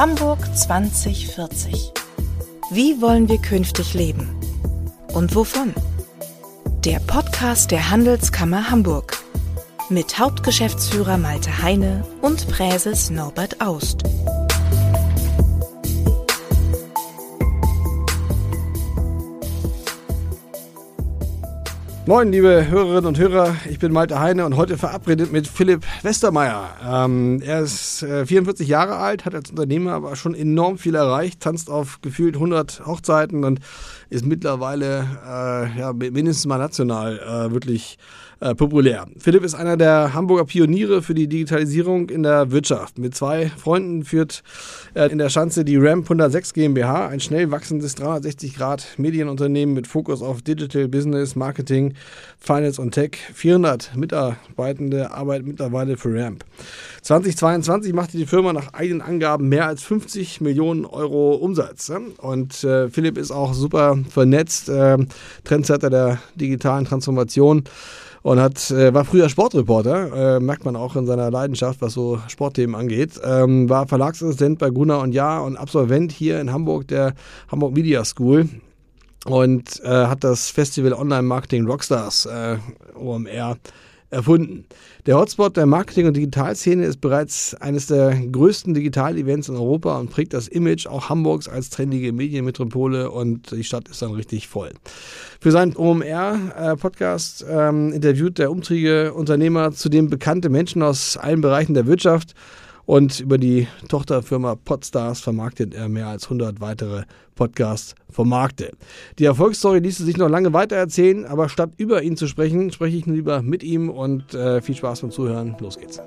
Hamburg 2040. Wie wollen wir künftig leben? Und wovon? Der Podcast der Handelskammer Hamburg mit Hauptgeschäftsführer Malte Heine und Präses Norbert Aust. Moin, liebe Hörerinnen und Hörer, ich bin Malte Heine und heute verabredet mit Philipp Westermeier. Ähm, er ist äh, 44 Jahre alt, hat als Unternehmer aber schon enorm viel erreicht, tanzt auf gefühlt 100 Hochzeiten und ist mittlerweile äh, ja, mindestens mal national äh, wirklich äh, populär. Philipp ist einer der Hamburger Pioniere für die Digitalisierung in der Wirtschaft. Mit zwei Freunden führt er in der Schanze die Ramp 106 GmbH, ein schnell wachsendes 360-Grad-Medienunternehmen mit Fokus auf Digital Business, Marketing, Finance und Tech. 400 Mitarbeitende arbeiten mittlerweile für Ramp. 2022 machte die Firma nach eigenen Angaben mehr als 50 Millionen Euro Umsatz. Und äh, Philipp ist auch super vernetzt, äh, Trendsetter der digitalen Transformation und hat, äh, war früher Sportreporter, äh, merkt man auch in seiner Leidenschaft, was so Sportthemen angeht. Ähm, war Verlagsassistent bei Gunnar und Jahr und Absolvent hier in Hamburg der Hamburg Media School und äh, hat das Festival Online Marketing Rockstars äh, OMR erfunden. Der Hotspot der Marketing- und Digitalszene ist bereits eines der größten Digital-Events in Europa und prägt das Image auch Hamburgs als trendige Medienmetropole und die Stadt ist dann richtig voll. Für seinen OMR-Podcast äh, ähm, interviewt der umtriebige Unternehmer zudem bekannte Menschen aus allen Bereichen der Wirtschaft und über die Tochterfirma Podstars vermarktet er mehr als 100 weitere Podcast-Formate. Die Erfolgsstory ließe sich noch lange weiter erzählen, aber statt über ihn zu sprechen, spreche ich lieber mit ihm und äh, viel Spaß beim Zuhören. Los geht's.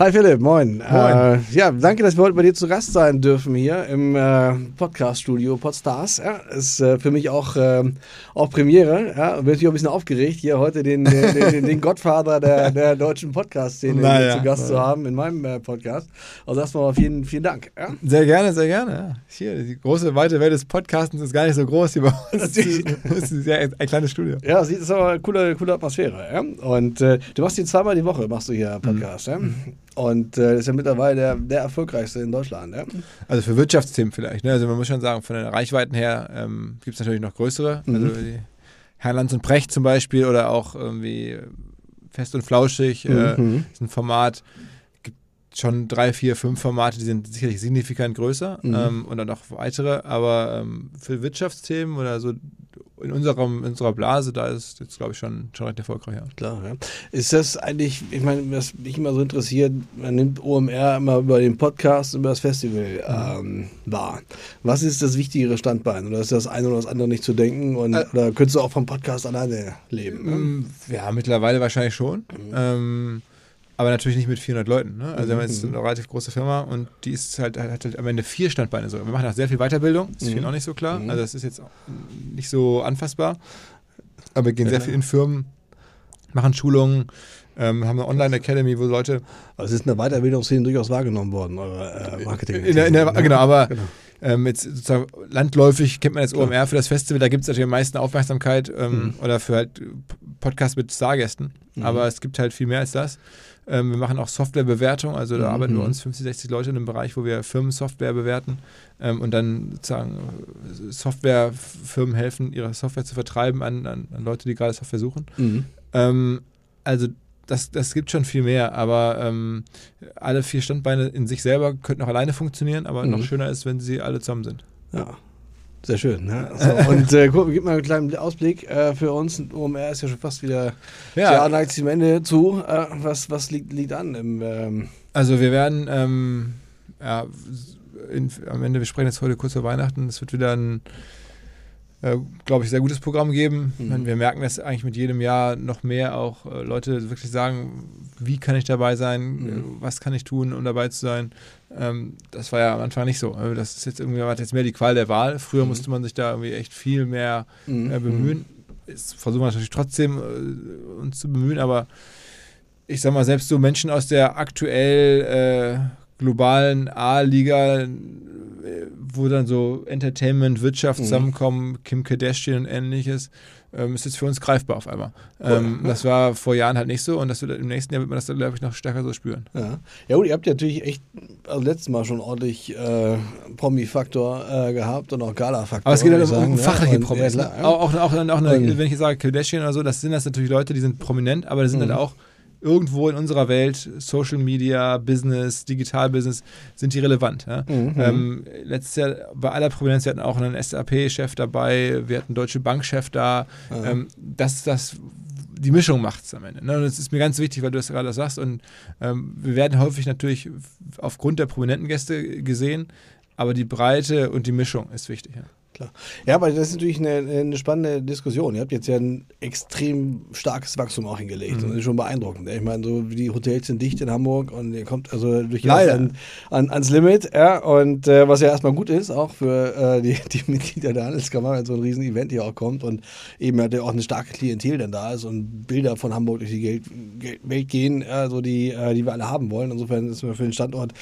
Hi Philipp, moin. moin. Äh, ja, danke, dass wir heute bei dir zu Gast sein dürfen hier im äh, Podcast-Studio Podstars. Ja, ist äh, für mich auch, ähm, auch Premiere. Ja, bin natürlich auch ein bisschen aufgeregt, hier heute den, den, den, den Gottvater der, der deutschen Podcast-Szene naja, zu Gast naja. zu haben in meinem äh, Podcast. Also erstmal vielen, vielen Dank. Ja? Sehr gerne, sehr gerne. Hier, die große, weite Welt des Podcastens ist gar nicht so groß hier bei uns. das ist ja ein kleines Studio. Ja, das ist aber eine coole, coole Atmosphäre. Und äh, du machst hier zweimal die Woche, machst du hier Podcast. Mhm. Und äh, ist ja mittlerweile der, der erfolgreichste in Deutschland. Ja? Also für Wirtschaftsthemen vielleicht. Ne? Also man muss schon sagen, von den Reichweiten her ähm, gibt es natürlich noch größere. Mhm. Also Herr Lanz und Brecht zum Beispiel oder auch irgendwie Fest und Flauschig äh, mhm. ist ein Format. Gibt schon drei, vier, fünf Formate, die sind sicherlich signifikant größer mhm. ähm, und dann noch weitere. Aber ähm, für Wirtschaftsthemen oder so in, unserem, in unserer Blase, da ist jetzt, glaube ich, schon, schon recht erfolgreich. Ja. Klar, ja. Ist das eigentlich, ich meine, was mich immer so interessiert, man nimmt OMR immer über den Podcast, über das Festival ähm, wahr. Was ist das wichtigere Standbein? Oder ist das eine oder das andere nicht zu denken? Und, äh, oder könntest du auch vom Podcast alleine leben? Ne? Mm, ja, mittlerweile wahrscheinlich schon. Mhm. Ähm, aber natürlich nicht mit 400 Leuten. Ne? Also, wir haben jetzt mhm. eine relativ große Firma und die ist halt, hat halt am Ende vier Standbeine. So. Wir machen auch sehr viel Weiterbildung, ist mhm. vielen auch nicht so klar. Mhm. Also, das ist jetzt nicht so anfassbar. Aber wir gehen ja. sehr viel in Firmen, machen Schulungen, ähm, haben eine Online-Academy, wo Leute. Also, es ist eine Weiterbildungsszene durchaus wahrgenommen worden, eure äh, Marketing. In der, in der, genau, aber. Genau. Ähm, jetzt sozusagen landläufig kennt man jetzt OMR für das Festival, da gibt es natürlich am meisten Aufmerksamkeit ähm, mhm. oder für halt Podcasts mit Stargästen. Mhm. Aber es gibt halt viel mehr als das. Ähm, wir machen auch Softwarebewertung, also da mhm. arbeiten wir uns 50, 60 Leute in einem Bereich, wo wir Firmensoftware bewerten ähm, und dann sozusagen äh, Softwarefirmen helfen, ihre Software zu vertreiben an, an, an Leute, die gerade Software suchen. Mhm. Ähm, also das, das gibt schon viel mehr, aber ähm, alle vier Standbeine in sich selber könnten auch alleine funktionieren, aber mhm. noch schöner ist, wenn sie alle zusammen sind. Ja, sehr schön. Ne? So, und äh, guck, gib mal einen kleinen Ausblick äh, für uns. OMR ist ja schon fast wieder ja. Jahr neigt sich am Ende zu. Äh, was was liegt, liegt an? Im, ähm also wir werden ähm, ja, in, am Ende, wir sprechen jetzt heute kurz vor Weihnachten, es wird wieder ein äh, glaube ich, sehr gutes Programm geben. Mhm. Wir merken, dass eigentlich mit jedem Jahr noch mehr auch äh, Leute wirklich sagen, wie kann ich dabei sein, mhm. was kann ich tun, um dabei zu sein. Ähm, das war ja am Anfang nicht so. Also das ist jetzt irgendwie jetzt mehr die Qual der Wahl. Früher mhm. musste man sich da irgendwie echt viel mehr mhm. äh, bemühen. Jetzt versuchen wir natürlich trotzdem äh, uns zu bemühen, aber ich sag mal, selbst so Menschen aus der aktuell äh, globalen A-Liga wo dann so Entertainment, Wirtschaft mhm. zusammenkommen, Kim Kardashian und ähnliches, ähm, ist jetzt für uns greifbar auf einmal. Ähm, ja. Das war vor Jahren halt nicht so und das wird, im nächsten Jahr wird man das, glaube ich, noch stärker so spüren. Ja, ja gut, ihr habt ja natürlich echt, also letztes Mal schon ordentlich äh, Promi-Faktor äh, gehabt und auch Gala-Faktor. Aber es geht halt um, um fachliche ja, Promis. Ne? Auch, auch, auch, auch eine, wenn ich sage Kardashian oder so, das sind das natürlich Leute, die sind prominent, aber das sind mhm. halt auch irgendwo in unserer Welt, Social Media, Business, Digital-Business, sind die relevant. Ja? Mhm. Ähm, letztes Jahr bei aller Prominenz, wir hatten auch einen SAP-Chef dabei, wir hatten einen Deutsche Bank-Chef da. Mhm. Ähm, das, das, die Mischung macht es am Ende. Ne? Und das ist mir ganz wichtig, weil du das gerade sagst. Und ähm, wir werden häufig natürlich aufgrund der prominenten Gäste gesehen, aber die Breite und die Mischung ist wichtig. Ja klar. Ja, aber das ist natürlich eine, eine, spannende Diskussion. Ihr habt jetzt ja ein extrem starkes Wachstum auch hingelegt. Mhm. Das ist schon beeindruckend. Ich meine, so die Hotels sind dicht in Hamburg und ihr kommt also durchaus an, an, ans Limit. Ja, und äh, was ja erstmal gut ist, auch für äh, die, die Mitglieder der Handelskammer, wenn so ein Riesen-Event hier auch kommt und eben hat ja auch eine starke Klientel dann da ist und Bilder von Hamburg durch die Geld, Welt gehen, also die, äh, die wir alle haben wollen. Insofern ist es für den Standort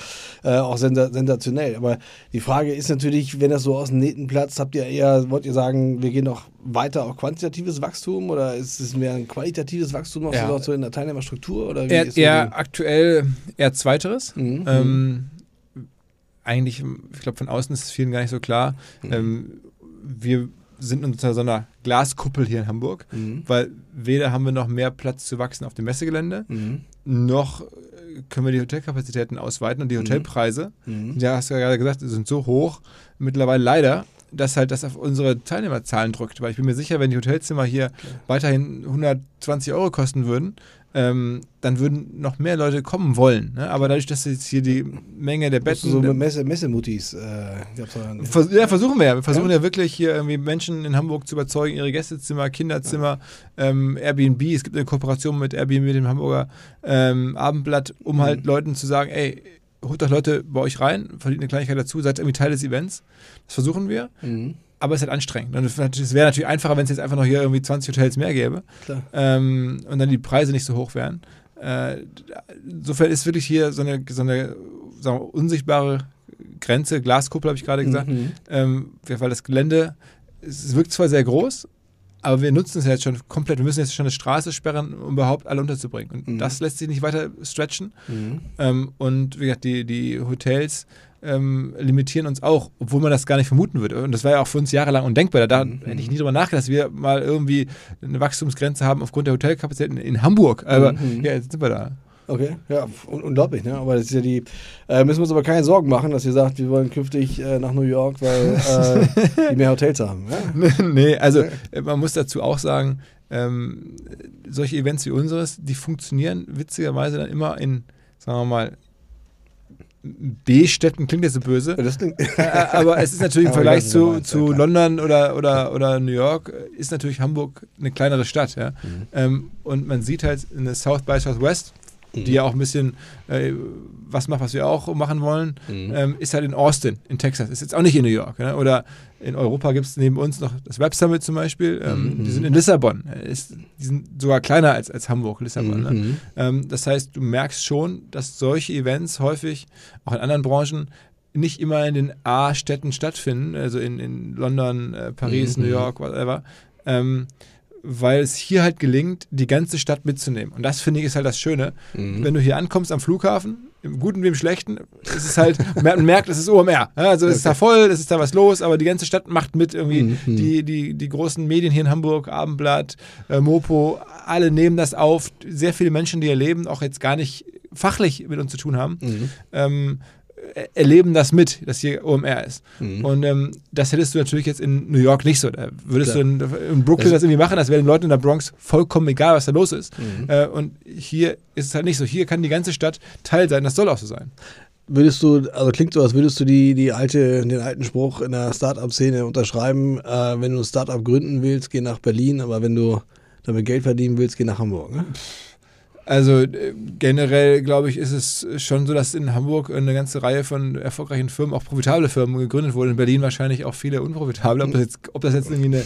äh, auch sensationell. Aber die Frage ist natürlich, wenn das so aus dem Nähten platzt, habt ihr eher, wollt ihr sagen, wir gehen noch weiter auf quantitatives Wachstum oder ist es mehr ein qualitatives Wachstum auch ja. so in der Teilnehmerstruktur? Oder wie eher, eher aktuell eher zweiteres. Mhm. Ähm, eigentlich, ich glaube, von außen ist es vielen gar nicht so klar. Mhm. Ähm, wir sind unter so einer Glaskuppel hier in Hamburg, mhm. weil weder haben wir noch mehr Platz zu wachsen auf dem Messegelände, mhm. noch können wir die Hotelkapazitäten ausweiten und die mhm. Hotelpreise, mhm. ja, hast du ja gerade gesagt, sind so hoch, mittlerweile leider, dass halt das auf unsere Teilnehmerzahlen drückt. Weil ich bin mir sicher, wenn die Hotelzimmer hier okay. weiterhin 120 Euro kosten würden, ähm, dann würden noch mehr Leute kommen wollen. Ne? Aber dadurch, dass jetzt hier die Menge der Betten. So Messe, Messemutis. Äh, vers ja, versuchen wir ja. Wir versuchen ja? ja? wirklich hier irgendwie Menschen in Hamburg zu überzeugen, ihre Gästezimmer, Kinderzimmer, ja. ähm, Airbnb. Es gibt eine Kooperation mit Airbnb, dem Hamburger ähm, Abendblatt, um mhm. halt Leuten zu sagen, ey, holt doch Leute bei euch rein, verdient eine Kleinigkeit dazu, seid irgendwie Teil des Events. Das versuchen wir. Mhm. Aber es ist halt anstrengend. Und es wäre natürlich einfacher, wenn es jetzt einfach noch hier irgendwie 20 Hotels mehr gäbe. Ähm, und dann die Preise nicht so hoch wären. Äh, insofern ist wirklich hier so eine, so eine wir, unsichtbare Grenze, Glaskuppel habe ich gerade gesagt, mhm. ähm, weil das Gelände, es wirkt zwar sehr groß, aber wir nutzen es ja jetzt schon komplett. Wir müssen jetzt schon eine Straße sperren, um überhaupt alle unterzubringen. Und mhm. das lässt sich nicht weiter stretchen. Mhm. Ähm, und wie gesagt, die, die Hotels ähm, limitieren uns auch, obwohl man das gar nicht vermuten würde. Und das war ja auch für uns jahrelang undenkbar. Da mhm. hätte ich nie drüber nachgedacht, dass wir mal irgendwie eine Wachstumsgrenze haben aufgrund der Hotelkapazitäten in Hamburg. Aber mhm. ja, jetzt sind wir da. Okay, ja, un unglaublich, ne? Aber das ist ja die, äh, müssen wir uns aber keine Sorgen machen, dass ihr sagt, wir wollen künftig äh, nach New York, weil äh, die mehr Hotels haben. Ja? nee, also okay. man muss dazu auch sagen, ähm, solche Events wie unseres, die funktionieren witzigerweise dann immer in, sagen wir mal, B-Städten klingt jetzt so böse. Klingt äh, aber es ist natürlich im Vergleich zu, zu London oder, oder, oder New York, ist natürlich Hamburg eine kleinere Stadt. Ja? Mhm. Ähm, und man sieht halt in der South by Southwest, mhm. die ja auch ein bisschen äh, was macht, was wir auch machen wollen, mhm. ähm, ist halt in Austin, in Texas. Ist jetzt auch nicht in New York. Ne? Oder in Europa gibt es neben uns noch das Web Summit zum Beispiel. Ähm, mhm. Die sind in Lissabon. Ist, die sind sogar kleiner als, als Hamburg, Lissabon. Ne? Mhm. Ähm, das heißt, du merkst schon, dass solche Events häufig, auch in anderen Branchen, nicht immer in den A-Städten stattfinden, also in, in London, äh, Paris, mhm. New York, whatever. Ähm, weil es hier halt gelingt, die ganze Stadt mitzunehmen. Und das finde ich ist halt das Schöne. Mhm. Wenn du hier ankommst am Flughafen, im Guten wie im Schlechten, ist es halt, man merkt, es ist OMR. Also es okay. ist da voll, es ist da was los, aber die ganze Stadt macht mit irgendwie. Mhm. Die, die, die großen Medien hier in Hamburg, Abendblatt, äh, Mopo, alle nehmen das auf. Sehr viele Menschen, die erleben, auch jetzt gar nicht fachlich mit uns zu tun haben. Mhm. Ähm, erleben das mit, dass hier OMR ist. Mhm. Und ähm, das hättest du natürlich jetzt in New York nicht so. Da würdest Klar. du in, in Brooklyn das, das, irgendwie machen, das wäre den Leuten in der Bronx vollkommen egal, was da los ist. Mhm. Äh, und hier ist es halt nicht so. Hier kann die ganze Stadt Teil sein, das soll auch so sein. Würdest du, also klingt so, als würdest du die, die alte, den alten Spruch in der Startup-Szene unterschreiben, äh, wenn du ein Startup gründen willst, geh nach Berlin, aber wenn du damit Geld verdienen willst, geh nach Hamburg. Ne? Also äh, generell, glaube ich, ist es schon so, dass in Hamburg eine ganze Reihe von erfolgreichen Firmen, auch profitable Firmen gegründet wurden. In Berlin wahrscheinlich auch viele unprofitable. Ob das jetzt, ob das jetzt irgendwie eine,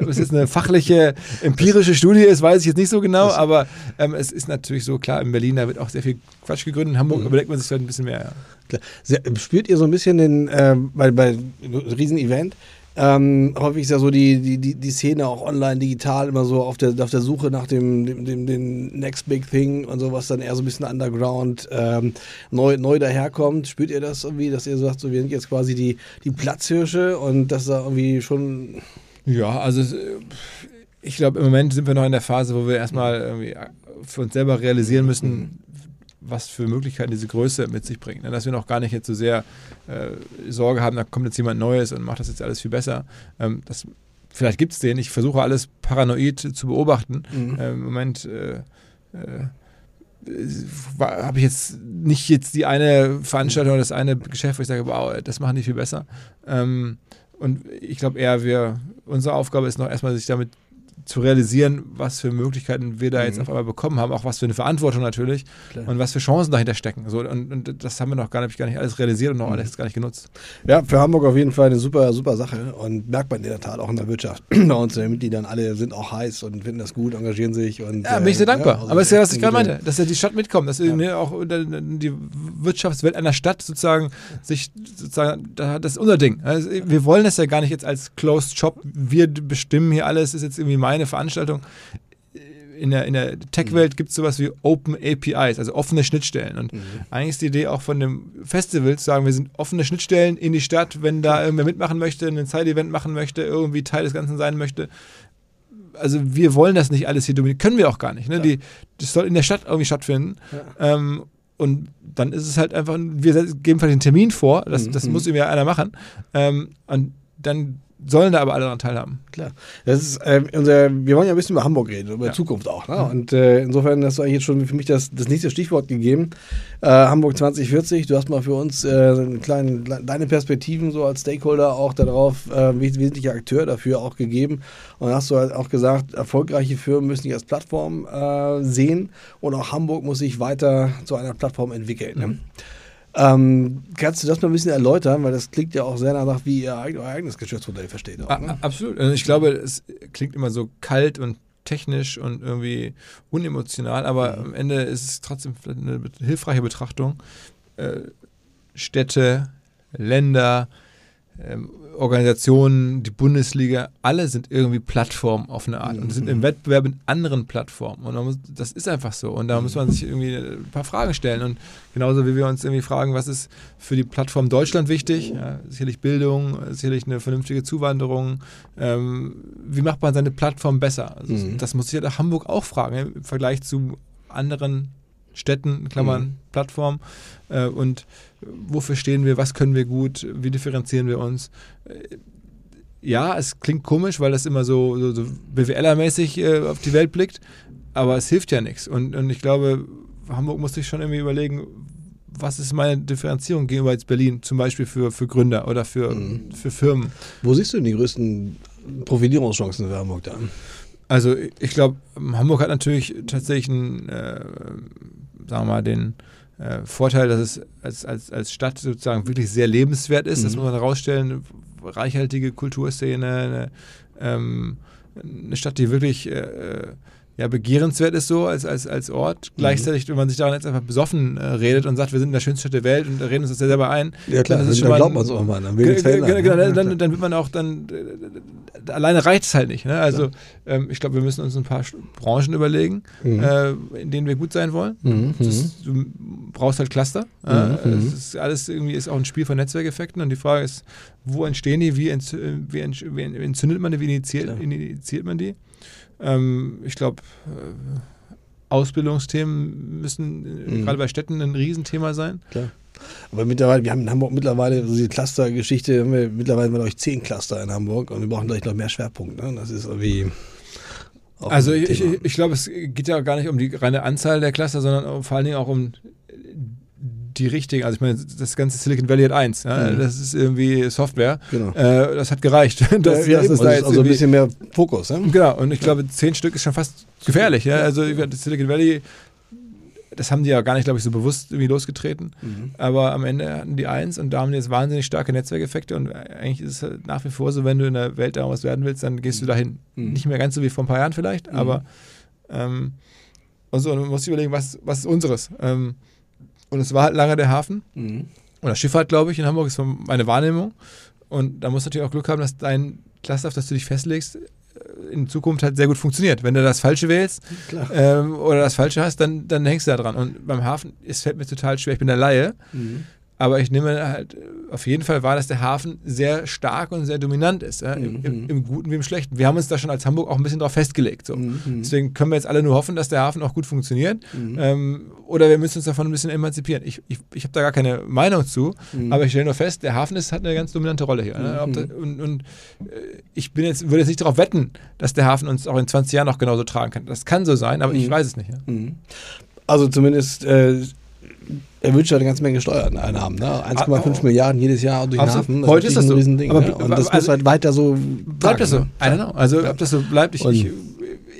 ob das jetzt eine fachliche, empirische Studie ist, weiß ich jetzt nicht so genau. Aber ähm, es ist natürlich so, klar, in Berlin, da wird auch sehr viel Quatsch gegründet. In Hamburg mhm. überlegt man sich halt ein bisschen mehr. Ja. Spürt ihr so ein bisschen den, äh, bei, bei Riesen-Event, ähm, häufig ist ja so die, die, die, die Szene auch online, digital, immer so auf der, auf der Suche nach dem, dem, dem, dem Next Big Thing und sowas dann eher so ein bisschen underground ähm, neu, neu daherkommt. Spürt ihr das irgendwie, dass ihr sagt, so, wir sind jetzt quasi die, die Platzhirsche und dass da irgendwie schon. Ja, also ich glaube, im Moment sind wir noch in der Phase, wo wir erstmal irgendwie für uns selber realisieren müssen, was für Möglichkeiten diese Größe mit sich bringt. Ne? Dass wir noch gar nicht jetzt so sehr äh, Sorge haben, da kommt jetzt jemand Neues und macht das jetzt alles viel besser. Ähm, das, vielleicht gibt es den. Ich versuche alles paranoid zu beobachten. Mhm. Äh, Im Moment äh, äh habe ich jetzt nicht jetzt die eine Veranstaltung oder das eine Geschäft, wo ich sage, wow, das machen die viel besser. Ähm, und ich glaube eher, wir, unsere Aufgabe ist noch erstmal, sich damit zu realisieren, was für Möglichkeiten wir da jetzt mhm. auf einmal bekommen haben, auch was für eine Verantwortung natürlich Klar. und was für Chancen dahinter stecken. So, und, und das haben wir noch gar nicht, gar nicht alles realisiert und noch mhm. alles gar nicht genutzt. Ja, für Hamburg auf jeden Fall eine super, super Sache und merkt man in der Tat auch in der Wirtschaft. Bei uns, die Mitgliedern, alle sind auch heiß und finden das gut, engagieren sich. Und, ja, bin ich sehr dankbar. Ja, also Aber es ist ja, was ich gerade meinte, dass ja die Stadt mitkommt, dass ja. auch die Wirtschaftswelt einer Stadt sozusagen sich sozusagen, das ist unser Ding. Also wir wollen das ja gar nicht jetzt als Closed Shop, wir bestimmen hier alles, ist jetzt irgendwie mein eine Veranstaltung. In der, in der Tech-Welt gibt es sowas wie Open APIs, also offene Schnittstellen. Und mhm. eigentlich ist die Idee auch von dem Festival zu sagen, wir sind offene Schnittstellen in die Stadt, wenn da irgendwer mitmachen möchte, ein Side-Event machen möchte, irgendwie Teil des Ganzen sein möchte. Also wir wollen das nicht alles hier dominieren, können wir auch gar nicht. Ne? Ja. Die, das soll in der Stadt irgendwie stattfinden. Ja. Ähm, und dann ist es halt einfach, wir geben vielleicht einen Termin vor, das, mhm. das muss irgendwie einer machen. Ähm, und dann sollen da aber alle daran teilhaben. Klar. Das ist, äh, unser, wir wollen ja ein bisschen über Hamburg reden, über ja. Zukunft auch. Ne? Mhm. Und äh, insofern hast du eigentlich jetzt schon für mich das, das nächste Stichwort gegeben. Äh, Hamburg 2040, du hast mal für uns äh, einen kleinen, deine Perspektiven so als Stakeholder auch darauf, äh, wesentlicher Akteur dafür auch gegeben. Und hast du halt auch gesagt, erfolgreiche Firmen müssen sich als Plattform äh, sehen und auch Hamburg muss sich weiter zu einer Plattform entwickeln. Ne? Mhm. Ähm, kannst du das mal ein bisschen erläutern, weil das klingt ja auch sehr danach, wie ihr euer eigenes Geschäftsmodell versteht. Auch, ne? Absolut. Also ich glaube, es klingt immer so kalt und technisch und irgendwie unemotional, aber mhm. am Ende ist es trotzdem eine hilfreiche Betrachtung. Äh, Städte, Länder, ähm, Organisationen, die Bundesliga, alle sind irgendwie Plattformen auf eine Art und sind im mhm. Wettbewerb mit anderen Plattformen. Und muss, das ist einfach so. Und da muss man sich irgendwie ein paar Fragen stellen. Und genauso wie wir uns irgendwie fragen, was ist für die Plattform Deutschland wichtig? Ja, sicherlich Bildung, sicherlich eine vernünftige Zuwanderung. Ähm, wie macht man seine Plattform besser? Also mhm. Das muss sich ja Hamburg auch fragen im Vergleich zu anderen Städten, Klammern, mhm. Plattform. Äh, und wofür stehen wir, was können wir gut, wie differenzieren wir uns. Äh, ja, es klingt komisch, weil das immer so, so, so BWLer-mäßig äh, auf die Welt blickt, aber es hilft ja nichts. Und, und ich glaube, Hamburg muss sich schon irgendwie überlegen, was ist meine Differenzierung gegenüber jetzt Berlin, zum Beispiel für, für Gründer oder für, mhm. für Firmen. Wo siehst du denn die größten Profilierungschancen für Hamburg da? Also ich glaube, Hamburg hat natürlich tatsächlich einen, äh, sagen wir mal, den äh, Vorteil, dass es als, als, als Stadt sozusagen wirklich sehr lebenswert ist. Mhm. Das muss man herausstellen. Reichhaltige Kulturszene, eine, ähm, eine Stadt, die wirklich äh, ja, begehrenswert ist so als, als, als Ort. Mhm. Gleichzeitig, wenn man sich daran jetzt einfach besoffen äh, redet und sagt, wir sind in der schönsten Stadt der Welt und reden uns das ja selber ein. Ja klar, dann, dann glaubt man es auch mal. Dann, genau, dann, dann, dann, wird man auch dann, äh, alleine reicht es halt nicht. Ne? Also ähm, ich glaube, wir müssen uns ein paar Branchen überlegen, mhm. äh, in denen wir gut sein wollen. Mhm. Das, du brauchst halt Cluster. Mhm. Äh, mhm. ist alles irgendwie ist auch ein Spiel von Netzwerkeffekten und die Frage ist, wo entstehen die, wie, entzündet man die, wie initiiert, initiiert man die? Ähm, ich glaube, äh, Ausbildungsthemen müssen mhm. gerade bei Städten ein Riesenthema sein. Klar. Aber mittlerweile, wir haben in Hamburg mittlerweile, so diese Cluster-Geschichte, haben wir mittlerweile mal euch zehn Cluster in Hamburg und wir brauchen gleich noch mehr Schwerpunkte. Ne? Das ist irgendwie. Also ich, ich, ich glaube, es geht ja gar nicht um die reine Anzahl der Cluster, sondern vor allen Dingen auch um die richtigen, also ich meine, das ganze Silicon Valley hat eins, ja, mhm. das ist irgendwie Software. Genau. Äh, das hat gereicht. Das, ja, das ist da jetzt also ein bisschen mehr Fokus. Ja? Genau, und ich glaube, zehn Stück ist schon fast gefährlich. Ja? Also das Silicon Valley, das haben die ja gar nicht, glaube ich, so bewusst irgendwie losgetreten. Mhm. Aber am Ende hatten die eins und da haben die jetzt wahnsinnig starke Netzwerkeffekte und eigentlich ist es halt nach wie vor so, wenn du in der Welt da was werden willst, dann gehst du dahin. Mhm. Nicht mehr ganz so wie vor ein paar Jahren vielleicht, mhm. aber ähm, und so, und man muss sich überlegen, was, was ist unseres? Ähm, und es war halt lange der Hafen. Mhm. oder Schifffahrt, glaube ich, in Hamburg, ist meine Wahrnehmung. Und da musst du natürlich auch Glück haben, dass dein Cluster, auf das du dich festlegst, in Zukunft halt sehr gut funktioniert. Wenn du das Falsche wählst ähm, oder das Falsche hast, dann, dann hängst du da dran. Und beim Hafen, es fällt mir total schwer, ich bin der Laie. Mhm. Aber ich nehme halt auf jeden Fall wahr, dass der Hafen sehr stark und sehr dominant ist. Ja? Im, im, mhm. Im, Guten wie im Schlechten. Wir haben uns da schon als Hamburg auch ein bisschen drauf festgelegt. So. Mhm. Deswegen können wir jetzt alle nur hoffen, dass der Hafen auch gut funktioniert. Mhm. Ähm, oder wir müssen uns davon ein bisschen emanzipieren. Ich, ich, ich habe da gar keine Meinung zu, mhm. aber ich stelle nur fest, der Hafen ist, hat eine ganz dominante Rolle hier. Ne? Da, und, und äh, ich bin jetzt, würde jetzt nicht darauf wetten, dass der Hafen uns auch in 20 Jahren noch genauso tragen kann. Das kann so sein, aber ich weiß es nicht. Ja? Also zumindest. Äh er wünscht ja eine ganze Menge Steuereinnahmen. Ne? 1,5 ah. Milliarden jedes Jahr durch den Hafen. Das Heute ist das so. Riesending, aber, ne? Und das also, muss halt weiter so. Bleibt das so? Ne? I don't know. Also, ja. ob das so bleibt, ich, ich,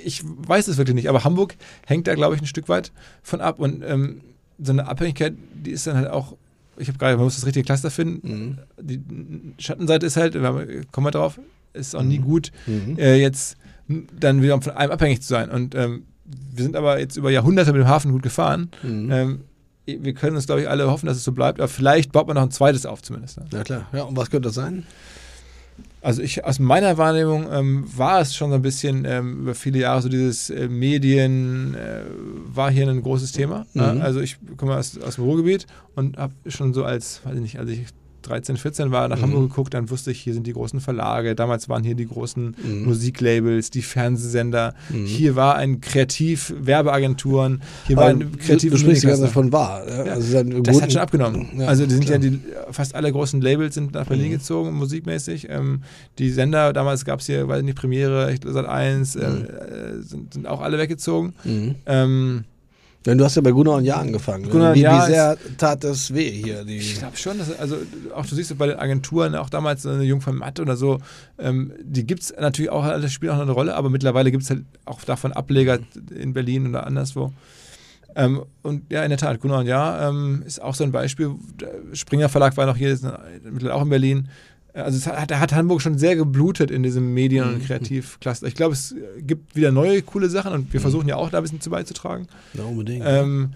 ich, weiß es wirklich nicht. Aber Hamburg hängt da, glaube ich, ein Stück weit von ab. Und ähm, so eine Abhängigkeit, die ist dann halt auch. Ich habe gerade, man muss das richtige Cluster finden. Mhm. Die Schattenseite ist halt, kommen wir drauf, ist auch nie mhm. gut, mhm. äh, jetzt dann wieder von einem abhängig zu sein. Und ähm, wir sind aber jetzt über Jahrhunderte mit dem Hafen gut gefahren. Mhm. Ähm, wir können uns, glaube ich, alle hoffen, dass es so bleibt, aber vielleicht baut man noch ein zweites auf zumindest. Ne? Ja, klar. Ja, und was könnte das sein? Also ich, aus meiner Wahrnehmung ähm, war es schon so ein bisschen ähm, über viele Jahre so dieses äh, Medien äh, war hier ein großes Thema. Mhm. Äh, also ich komme aus, aus dem Ruhrgebiet und habe schon so als, weiß ich nicht, als ich 13, 14 war, nach mhm. Hamburg geguckt, dann wusste ich, hier sind die großen Verlage. Damals waren hier die großen mhm. Musiklabels, die Fernsehsender. Mhm. Hier war ein Kreativ-Werbeagenturen. Hier war ein kreatives Du sprichst ganz davon wahr. Ja? Also das hat schon abgenommen. Ja, also die sind klar. ja die, fast alle großen Labels sind nach Berlin mhm. gezogen, musikmäßig. Ähm, die Sender, damals gab es hier, weiß nicht, Premiere, Sat 1, äh, mhm. äh, sind, sind, auch alle weggezogen. Mhm. Ähm, ja, du hast ja bei Gunnar und Jahr angefangen. Ne? Gunnar wie, wie sehr tat das weh hier? Ich glaube schon, dass, also auch du siehst bei den Agenturen, auch damals eine Jungfrau Matt oder so, ähm, die gibt es natürlich auch, das spielt auch eine Rolle, aber mittlerweile gibt es halt auch davon Ableger in Berlin oder anderswo. Ähm, und ja, in der Tat, Gunnar und Jahr ähm, ist auch so ein Beispiel. Der Springer Verlag war noch hier, ist mittlerweile auch in Berlin. Also es hat, hat Hamburg schon sehr geblutet in diesem Medien- und mhm. Kreativcluster. Ich glaube, es gibt wieder neue coole Sachen und wir mhm. versuchen ja auch da ein bisschen zu beizutragen. Ja, unbedingt. Ähm,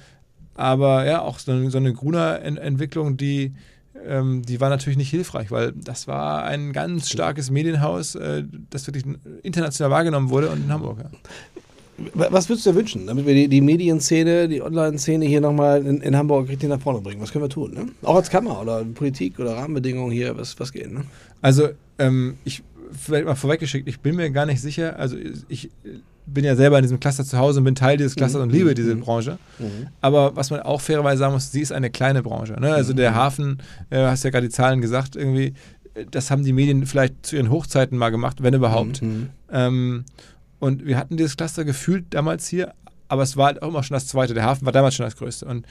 aber ja, auch so eine, so eine Gruner-Entwicklung, die, ähm, die war natürlich nicht hilfreich, weil das war ein ganz starkes Medienhaus, äh, das wirklich international wahrgenommen wurde und in Hamburg. Ja. Was würdest du dir wünschen, damit wir die, die Medienszene, die Online-Szene hier nochmal in, in Hamburg richtig nach vorne bringen? Was können wir tun? Ne? Auch als Kammer oder Politik oder Rahmenbedingungen hier, was, was geht? Ne? Also, ähm, ich, vielleicht mal vorweggeschickt, ich bin mir gar nicht sicher, also ich bin ja selber in diesem Cluster zu Hause und bin Teil dieses Clusters mhm. und liebe diese mhm. Branche. Mhm. Aber was man auch fairerweise sagen muss, sie ist eine kleine Branche. Ne? Also der mhm. Hafen, äh, hast ja gerade die Zahlen gesagt, irgendwie, das haben die Medien vielleicht zu ihren Hochzeiten mal gemacht, wenn überhaupt. Mhm. Ähm, und wir hatten dieses Cluster gefühlt damals hier, aber es war halt auch immer schon das zweite. Der Hafen war damals schon das größte. Und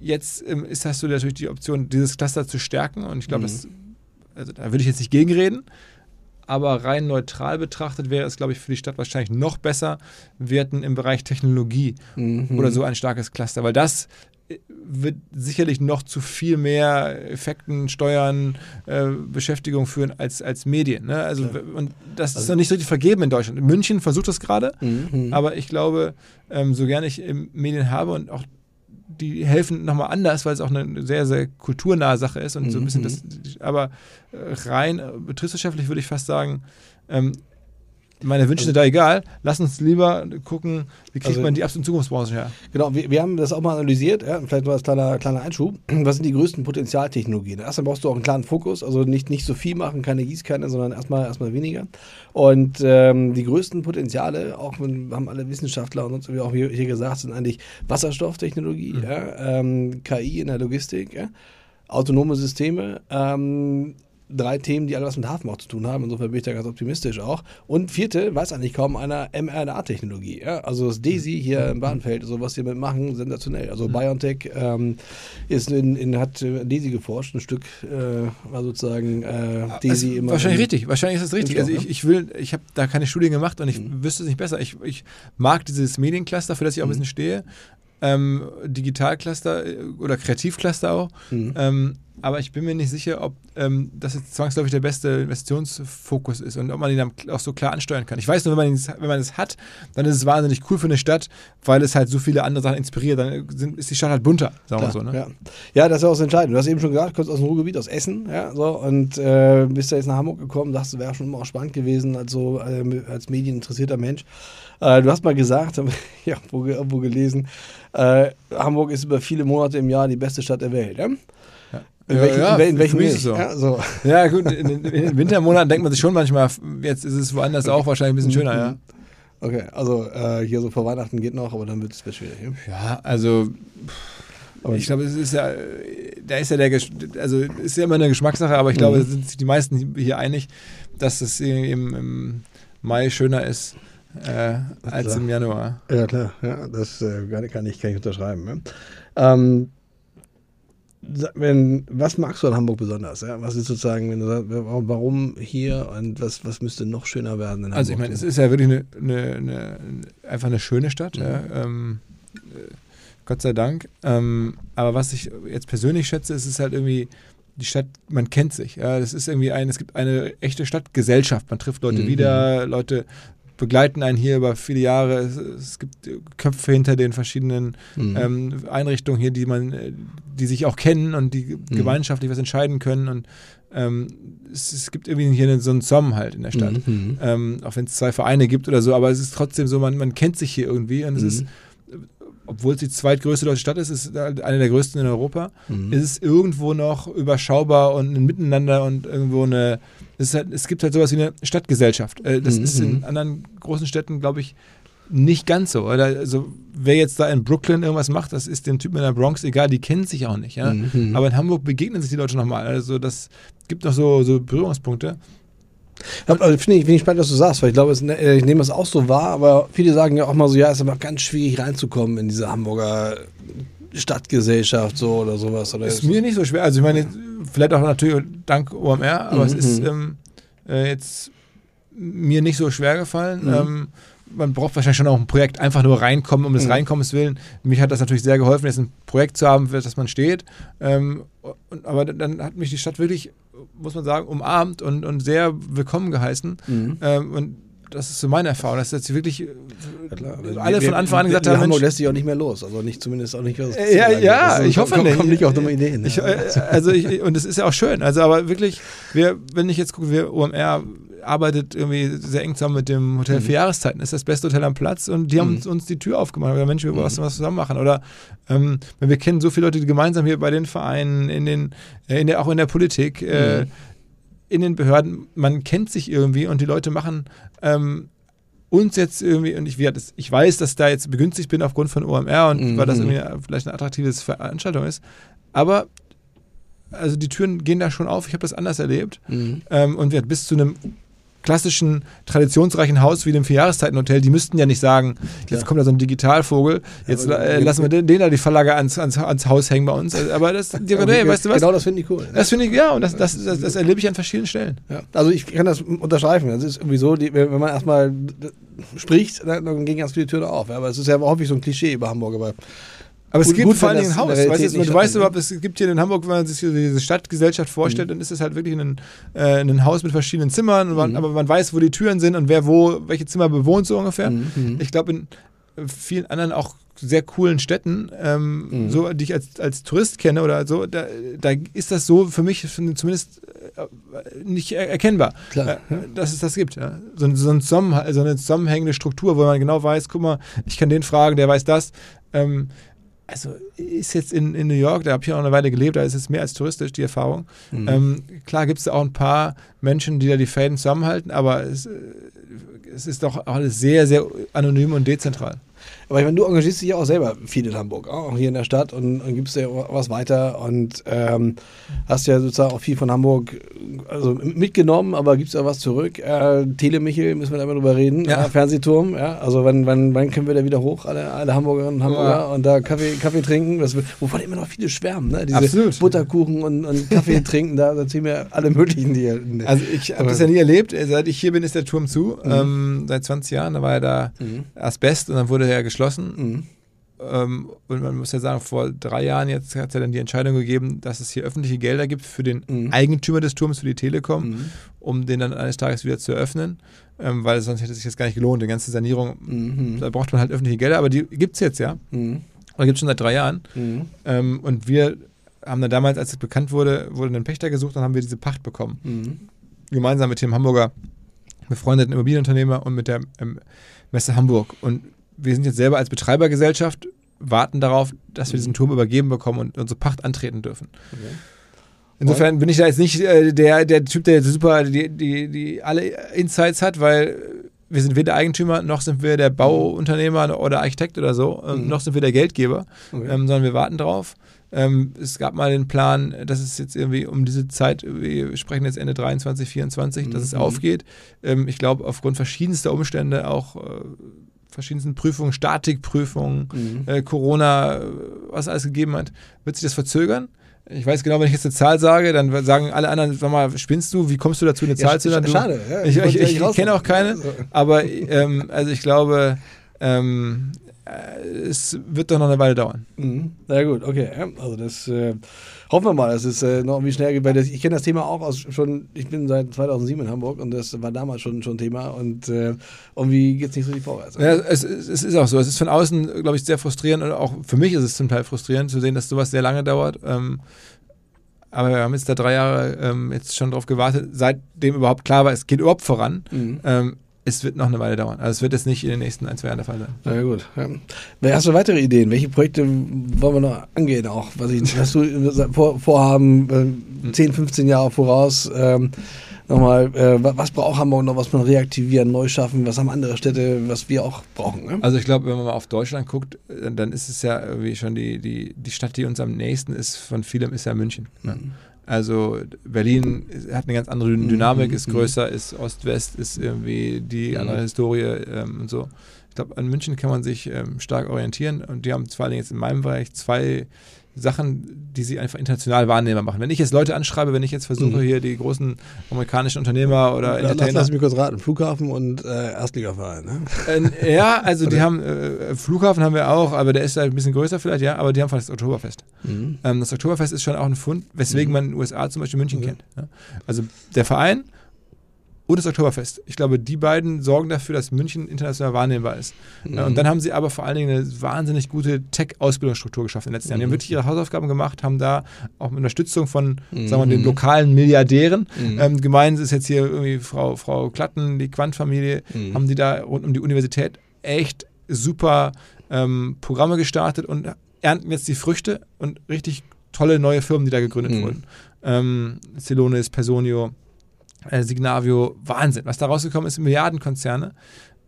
jetzt ähm, ist, hast du natürlich die Option, dieses Cluster zu stärken. Und ich glaube, mhm. also, da würde ich jetzt nicht gegenreden. Aber rein neutral betrachtet wäre es, glaube ich, für die Stadt wahrscheinlich noch besser, wir hätten im Bereich Technologie mhm. oder so ein starkes Cluster, weil das wird sicherlich noch zu viel mehr Effekten, Steuern, äh, Beschäftigung führen als, als Medien. Ne? Also, ja. Und das also, ist noch nicht so richtig vergeben in Deutschland. München versucht das gerade, mhm. aber ich glaube, ähm, so gerne ich Medien habe und auch die helfen nochmal anders, weil es auch eine sehr, sehr kulturnahe Sache ist und mhm. so ein bisschen das, mhm. aber äh, rein äh, betriebswirtschaftlich würde ich fast sagen, ähm, meine Wünsche also, sind da egal. Lass uns lieber gucken, wie kriegt also, man die absoluten Zukunftsbranchen her. Genau, wir, wir, haben das auch mal analysiert, ja, vielleicht nur als kleiner, kleiner Einschub. Was sind die größten Potenzialtechnologien? Erstmal brauchst du auch einen klaren Fokus, also nicht, nicht so viel machen, keine Gießkanne, sondern erstmal, erstmal weniger. Und ähm, die größten Potenziale, auch wenn, haben alle Wissenschaftler und sonst wie auch hier, hier gesagt, sind eigentlich Wasserstofftechnologie, mhm. ja, ähm, KI in der Logistik, ja, autonome Systeme, ähm, drei Themen, die alle was mit Hafen auch zu tun haben. Insofern bin ich da ganz optimistisch auch. Und vierte, weiß eigentlich kaum einer, mRNA-Technologie. Ja? Also das DAISY hier im Bahnfeld, so was sie damit machen, sensationell. Also mhm. BioNTech ähm, ist in, in, hat DAISY geforscht, ein Stück äh, war sozusagen äh, DAISY also immer. Wahrscheinlich richtig, wahrscheinlich ist das richtig. Also ich, ich will, ich habe da keine Studien gemacht und ich mhm. wüsste es nicht besser. Ich, ich mag dieses Mediencluster, für das ich auch ein bisschen mhm. stehe. Ähm, Digitalcluster äh, oder Kreativcluster auch. Mhm. Ähm, aber ich bin mir nicht sicher, ob ähm, das jetzt zwangsläufig der beste Investitionsfokus ist und ob man ihn dann auch so klar ansteuern kann. Ich weiß nur, wenn man, ihn, wenn man es hat, dann ist es wahnsinnig cool für eine Stadt, weil es halt so viele andere Sachen inspiriert. Dann sind, ist die Stadt halt bunter, sagen wir so. Ne? Ja. ja, das ist auch das Entscheidende. Du hast eben schon gesagt, du kommst aus dem Ruhrgebiet, aus Essen, ja, so, und äh, bist da jetzt nach Hamburg gekommen, dachtest, du wäre schon immer auch spannend gewesen, als, so, äh, als medieninteressierter Mensch. Äh, du hast mal gesagt, ja, wo, wo gelesen, äh, Hamburg ist über viele Monate im Jahr die beste Stadt der Welt. Ja? In welchen, ja, in, welchen ist so. Ja, so. ja, gut, in, den Wintermonaten denkt man sich schon manchmal, jetzt ist es woanders auch wahrscheinlich ein bisschen schöner, ja. Okay, also äh, hier so vor Weihnachten geht noch, aber dann wird es schwierig. Ja, also aber ich glaube, es ist ja, da ist ja der, also ist ja immer eine Geschmackssache, aber ich glaube, mhm. sind sich die meisten hier einig, dass es im, im Mai schöner ist äh, als im Januar. Ja, klar, ja, das äh, kann, ich, kann ich unterschreiben. Ne? Ähm, wenn, was magst du an Hamburg besonders? Ja? Was ist sozusagen, wenn du sagst, warum hier und was, was müsste noch schöner werden? In also ich meine, es ist ja wirklich eine, eine, eine, einfach eine schöne Stadt. Mhm. Ja? Ähm, äh, Gott sei Dank. Ähm, aber was ich jetzt persönlich schätze, ist es halt irgendwie die Stadt, man kennt sich. Ja, das ist irgendwie ein, es gibt eine echte Stadtgesellschaft. Man trifft Leute mhm. wieder, Leute begleiten einen hier über viele Jahre. Es, es gibt Köpfe hinter den verschiedenen mhm. ähm, Einrichtungen hier, die man, die sich auch kennen und die mhm. gemeinschaftlich was entscheiden können. Und ähm, es, es, gibt irgendwie hier so einen Zusammenhalt in der Stadt. Mhm. mhm. Ähm, auch wenn es zwei Vereine gibt oder so, aber es ist trotzdem so, man, man kennt sich hier irgendwie und es ist mhm. obwohl es die zweitgrößte deutsche Stadt ist, ist eine der größten in Europa, mhm. ist es irgendwo noch überschaubar und ein Miteinander und irgendwo eine, es, halt, es gibt halt sowas wie eine Stadtgesellschaft. Äh, das mhm. ist in anderen großen Städten, glaube ich, nicht ganz so. Oder? Also, wer jetzt da in Brooklyn irgendwas macht, das ist dem Typen in der Bronx egal, die kennen sich auch nicht. Ja? Mhm. Aber in Hamburg begegnen sich die Leute nochmal. Also, das gibt noch so, so Berührungspunkte. Also finde ich, find ich spannend, was du sagst, weil ich glaube, äh, ich nehme das auch so wahr, aber viele sagen ja auch mal so, ja, es ist aber ganz schwierig reinzukommen in diese Hamburger Stadtgesellschaft so oder sowas. Oder ist mir nicht so schwer. Also ich meine, vielleicht auch natürlich dank OMR, aber mhm. es ist ähm, äh, jetzt mir nicht so schwer gefallen. Mhm. Ähm, man braucht wahrscheinlich schon auch ein Projekt einfach nur reinkommen, um des mhm. Reinkommens willen. Mich hat das natürlich sehr geholfen, jetzt ein Projekt zu haben, für das man steht. Ähm, und, aber dann hat mich die Stadt wirklich, muss man sagen, umarmt und, und sehr willkommen geheißen. Mhm. Ähm, und das ist so meine Erfahrung, dass jetzt wirklich ja, alle von Anfang an gesagt haben, Hamburg lässt sich auch nicht mehr los, also nicht zumindest auch nicht was äh, Ja, ja, also, ich hoffe kommt, nicht. Kommen nicht auf dumme Ideen. Ich, äh, also ich, und es ist ja auch schön, also aber wirklich, wir, wenn ich jetzt gucke, wir OMR arbeitet irgendwie sehr eng zusammen mit dem Hotel mhm. für Jahreszeiten. Ist das beste Hotel am Platz und die haben uns, mhm. uns die Tür aufgemacht. Oder Mensch, wir wollen mhm. was zusammen machen. Oder ähm, wir kennen so viele Leute, die gemeinsam hier bei den Vereinen, in den, äh, in der, auch in der Politik, äh, mhm in den Behörden, man kennt sich irgendwie und die Leute machen ähm, uns jetzt irgendwie, und ich, ich weiß, dass da jetzt begünstigt bin aufgrund von OMR und mhm. weil das irgendwie vielleicht eine attraktive Veranstaltung ist, aber also die Türen gehen da schon auf, ich habe das anders erlebt mhm. ähm, und wir bis zu einem klassischen, traditionsreichen Haus wie dem Vierjahreszeitenhotel, die müssten ja nicht sagen, jetzt kommt da so ein Digitalvogel, jetzt ja, äh, lassen wir den, den, da die Verlage ans, ans, ans Haus hängen bei uns. Aber das, die, aber hey, weißt du was? Genau das finde ich cool. Das finde ich, ja, und das, das, das, das, erlebe ich an verschiedenen Stellen. Ja. Also ich kann das unterschreiben. Das ist irgendwie so, die, wenn man erstmal spricht, dann gehen ganz viele Türen auf. Aber es ist ja häufig so ein Klischee über Hamburg. Aber aber es gibt vor allem ein Haus. Weißt du, du weißt überhaupt, es gibt hier in Hamburg, wenn man sich diese Stadtgesellschaft vorstellt, mhm. dann ist es halt wirklich ein, äh, ein Haus mit verschiedenen Zimmern, man, mhm. aber man weiß, wo die Türen sind und wer wo, welche Zimmer bewohnt, so ungefähr. Mhm. mhm. Ich glaube, in vielen anderen auch sehr coolen Städten, ähm, mhm. so, die ich als, als Tourist kenne oder so, da, da ist das so für mich zumindest äh, nicht erkennbar, Klar. Äh, dass es das gibt. Ja. So, so, ein Zusammen, so eine zusammenhängende Struktur, wo man genau weiß, guck mal, ich kann den fragen, der weiß das. Ähm, also ist jetzt in, in New York, da habe ich auch eine Weile gelebt, da ist es mehr als touristisch, die Erfahrung. Mhm. Ähm, klar gibt es auch ein paar Menschen, die da die Fäden zusammenhalten, aber es, es ist doch alles sehr, sehr anonym und dezentral. Aber ich meine, du engagierst dich ja auch selber viel in Hamburg, auch hier in der Stadt und, und gibst ja was weiter und ähm, hast ja sozusagen auch viel von Hamburg also mitgenommen, aber gibst ja was zurück. Äh, Telemichel, müssen wir da mal drüber reden. Ja. Äh, Fernsehturm, ja. Also wann, wann, wann können wir da wieder hoch, alle, alle Hamburgerinnen und Hamburger ja. und da Kaffee, Kaffee trinken, das, wovon immer noch viele schwärmen, ne? Diese Absolut. Butterkuchen und, und Kaffee trinken, da, da ziehen wir alle möglichen die. Also ich habe das ja nie erlebt. Seit ich hier bin, ist der Turm zu. Mhm. Ähm, seit 20 Jahren, da war er da mhm. Asbest und dann wurde er geschlossen. Mhm. ähm, und man muss ja sagen, vor drei Jahren jetzt hat es ja dann die Entscheidung gegeben, dass es hier öffentliche Gelder gibt für den mhm. Eigentümer des Turms, für die Telekom, mhm. um den dann eines Tages wieder zu eröffnen, ähm, weil sonst hätte es sich das gar nicht gelohnt. Die ganze Sanierung, mhm. da braucht man halt öffentliche Gelder, aber die gibt es jetzt ja. Mhm. Oder gibt es schon seit drei Jahren. Mhm. Ähm, und wir haben dann damals, als es bekannt wurde, wurde einen Pächter gesucht und haben wir diese Pacht bekommen. Mhm. Gemeinsam mit dem Hamburger befreundeten Immobilienunternehmer und mit der ähm, Messe Hamburg. Und wir sind jetzt selber als Betreibergesellschaft, warten darauf, dass wir diesen Turm übergeben bekommen und unsere Pacht antreten dürfen. Okay. Insofern bin ich da jetzt nicht äh, der, der Typ, der super die, die, die alle Insights hat, weil wir sind weder Eigentümer, noch sind wir der Bauunternehmer oder Architekt oder so, mhm. noch sind wir der Geldgeber, okay. ähm, sondern wir warten drauf. Ähm, es gab mal den Plan, dass es jetzt irgendwie um diese Zeit, wir sprechen jetzt Ende 23, 24, mhm. dass es mhm. aufgeht. Ähm, ich glaube, aufgrund verschiedenster Umstände auch äh, verschiedensten Prüfungen, Statikprüfungen, mhm. äh, Corona, was alles gegeben hat, wird sich das verzögern. Ich weiß genau, wenn ich jetzt eine Zahl sage, dann sagen alle anderen, sag mal, spinnst du? Wie kommst du dazu, eine Zahl ja, zu nennen? Schade. Ja, ich, ich, ich, ich kenne auch keine, aber ähm, also ich glaube, ähm, äh, es wird doch noch eine Weile dauern. Mhm. Na gut, okay. Also das äh, hoffen wir mal, dass es äh, noch irgendwie schnell geht. Weil das, ich kenne das Thema auch aus schon, ich bin seit 2007 in Hamburg und das war damals schon schon Thema und äh, irgendwie geht es nicht so die vorwärts. Ja, es, es, ist auch so. Es ist von außen, glaube ich, sehr frustrierend und auch für mich ist es zum Teil frustrierend zu sehen, dass sowas sehr lange dauert. Ähm, aber wir haben jetzt da drei Jahre ähm, jetzt schon drauf gewartet, seitdem überhaupt klar war, es geht überhaupt voran. Mhm. Ähm, es wird noch eine Weile dauern. Also es wird jetzt nicht in den nächsten ein, zwei Jahren der Fall sein. Na ja, gut. Ja. Hast du weitere Ideen? Welche Projekte wollen wir noch angehen auch? Was ich, hast du vor, Vorhaben äh, 10, 15 Jahre voraus? Ähm, nochmal, äh, was braucht Hamburg noch, was man reaktivieren, neu schaffen, was haben andere Städte, was wir auch brauchen? Ne? Also ich glaube, wenn man mal auf Deutschland guckt, äh, dann ist es ja irgendwie schon die, die, die Stadt, die uns am nächsten ist von vielem, ist ja München. Ne? Mhm. Also Berlin hat eine ganz andere Dynamik, ist mhm. größer, ist Ost-West, ist irgendwie die mhm. andere Historie ähm, und so. Ich glaube, an München kann man sich ähm, stark orientieren und die haben vor allem jetzt in meinem Bereich zwei Sachen, die sie einfach international wahrnehmbar machen. Wenn ich jetzt Leute anschreibe, wenn ich jetzt versuche, mhm. hier die großen amerikanischen Unternehmer oder Entertainer... Lass mich kurz raten, Flughafen und äh, Erstligaverein, ne? Äh, ja, also die haben, äh, Flughafen haben wir auch, aber der ist halt ein bisschen größer vielleicht, ja, aber die haben das Oktoberfest. Mhm. Ähm, das Oktoberfest ist schon auch ein Fund, weswegen mhm. man in den USA zum Beispiel München kennt. Ja? Also der Verein und das Oktoberfest. Ich glaube, die beiden sorgen dafür, dass München international wahrnehmbar ist. Mhm. Und dann haben sie aber vor allen Dingen eine wahnsinnig gute Tech-Ausbildungsstruktur geschaffen in den letzten Jahren. Die haben mhm. wirklich ihre Hausaufgaben gemacht, haben da auch mit Unterstützung von, mhm. sagen wir, den lokalen Milliardären, mhm. ähm, gemeint ist jetzt hier irgendwie Frau, Frau Klatten, die Quant-Familie, mhm. haben die da rund um die Universität echt super ähm, Programme gestartet und ernten jetzt die Früchte und richtig tolle neue Firmen, die da gegründet mhm. wurden. Ähm, Celonis, Personio, äh, Signavio, Wahnsinn. Was da rausgekommen ist, Milliardenkonzerne.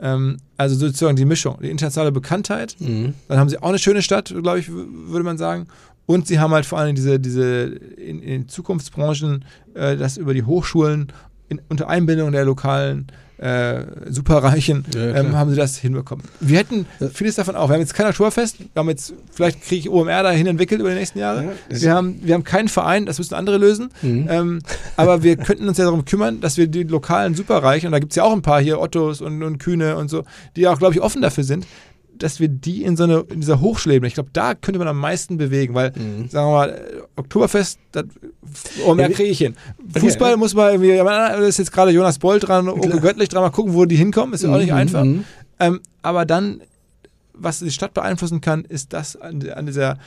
Ähm, also sozusagen die Mischung, die internationale Bekanntheit. Mhm. Dann haben sie auch eine schöne Stadt, glaube ich, würde man sagen. Und sie haben halt vor allem diese, diese in, in Zukunftsbranchen, äh, das über die Hochschulen in, unter Einbindung der lokalen äh, Superreichen ja, ähm, haben sie das hinbekommen. Wir hätten vieles davon auch. Wir haben jetzt kein Oktoberfest, wir haben jetzt, vielleicht kriege ich OMR dahin entwickelt über die nächsten Jahre. Ja, wir, haben, wir haben keinen Verein, das müssen andere lösen. Mhm. Ähm, aber wir könnten uns ja darum kümmern, dass wir die lokalen Superreichen, und da gibt es ja auch ein paar hier, Ottos und, und Kühne und so, die auch, glaube ich, offen dafür sind, dass wir die in so eine, in dieser Hochschule, ich glaube, da könnte man am meisten bewegen, weil, mhm. sagen wir mal, Oktoberfest, das, oh, mehr kriege ich hin. Fußball okay. muss man irgendwie, da ist jetzt gerade Jonas Boll dran, Oke Göttlich dran, mal gucken, wo die hinkommen, ist ja auch nicht mhm. einfach. Mhm. Ähm, aber dann, was die Stadt beeinflussen kann, ist das an, an dieser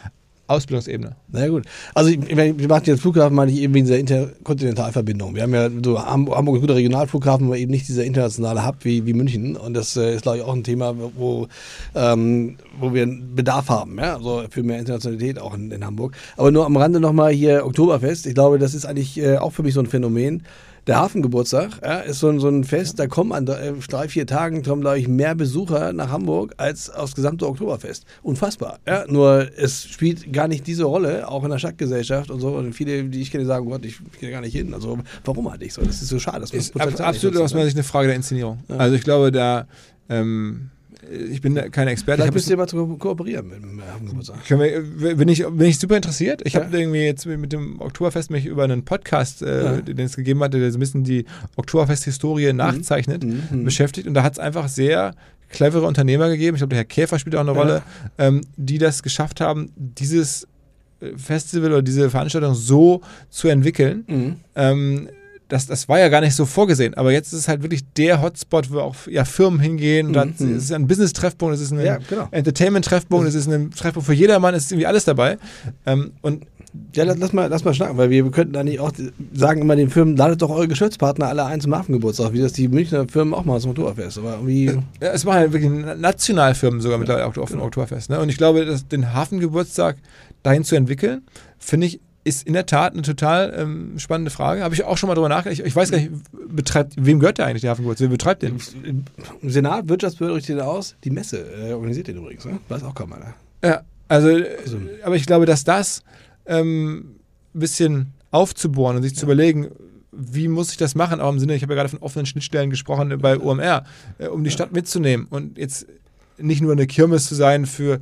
Ausbildungsebene. Na gut. Also ich, wir machen jetzt Flughafen, meine ich eben wegen dieser Interkontinentalverbindung. Wir haben ja so Hamburg, ein guter Regionalflughafen, aber eben nicht dieser internationale Hub wie, wie München. Und das äh, ist, glaube ich, auch ein Thema, wo, ähm, wo wir einen Bedarf haben, ja, also für mehr Internationalität auch in, in Hamburg. Aber nur am Rande nochmal hier Oktoberfest. Ich glaube, das ist eigentlich äh, auch für mich so ein Phänomen der Hafengeburtstag ja, ist so ein, so ein Fest, da kommen an drei, vier Tagen, kommen, glaube ich, mehr Besucher nach Hamburg als aufs gesamte Oktoberfest. Unfassbar. Ja? Nur es spielt gar nicht diese Rolle, auch in der Stadtgesellschaft und so. Und viele, die ich kenne, sagen, Gott, ich gehe gar nicht hin. Also warum halt nicht so? Das ist so schade. Das ist absolut aus meiner Sicht eine Frage der Inszenierung. Ja. Also ich glaube, da ähm, ich bin kein Experte. Vielleicht müsst ihr mal ko kooperieren mit dem Hafengeburtstag. Bin ich, bin ich super interessiert. Ich ja. habe irgendwie jetzt mit dem Oktoberfest mich über einen Podcast, äh, ja. den es gegeben hatte, der so ein bisschen die Oktoberfest-Historie mhm. nachzeichnet, mhm. beschäftigt. Und da hat es einfach sehr clevere Unternehmer gegeben, ich glaube, der Herr Käfer spielt auch eine Rolle, ähm, die das geschafft haben, dieses äh, Festival oder diese Veranstaltung so zu entwickeln. Mhm. Ähm, das, das war ja gar nicht so vorgesehen, aber jetzt ist es halt wirklich der Hotspot, wo auch ja, Firmen hingehen. Mhm. Dann, es ist ein Business-Treffpunkt, es ist ein Ja, genau. Entertainment-Treffpunkt, es ist ein Treffpunkt für jedermann, es ist irgendwie alles dabei. Ähm, und Ja, lass, mal, lass mal schnacken, weil wir könnten da nicht auch sagen immer den Firmen, ladet doch eure Geschäftspartner alle ein zum Hafengeburtstag, wie das die Münchner Firmen auch mal zum Oktoberfest. Aber irgendwie. ja, es machen ja wirklich Nationalfirmen sogar mittlerweile auch auf dem Oktoberfest. Ne? Und ich glaube, dass den Hafengeburtstag dahin zu entwickeln, finde ich, ist in der Tat eine total ähm, spannende Frage. Habe ich auch schon mal drüber nachgedacht. Ich, ich weiß gar nicht, betreibt, wem gehört der eigentlich, der Hafengeburtstag? Wer betreibt den? Im Senat, Wirtschaftsbehörde richtet aus. Die Messe äh, organisiert den übrigens, ne? Weiß auch kaum einer. Ja, also, Also- aber ich glaube, dass das ähm, ein bisschen aufzubohren und sich zu überlegen, wie muss ich das machen, auch im Sinne, ich habe ja gerade von offenen Schnittstellen gesprochen bei OMR, äh, um die Stadt mitzunehmen und jetzt nicht nur eine Kirmes zu sein für,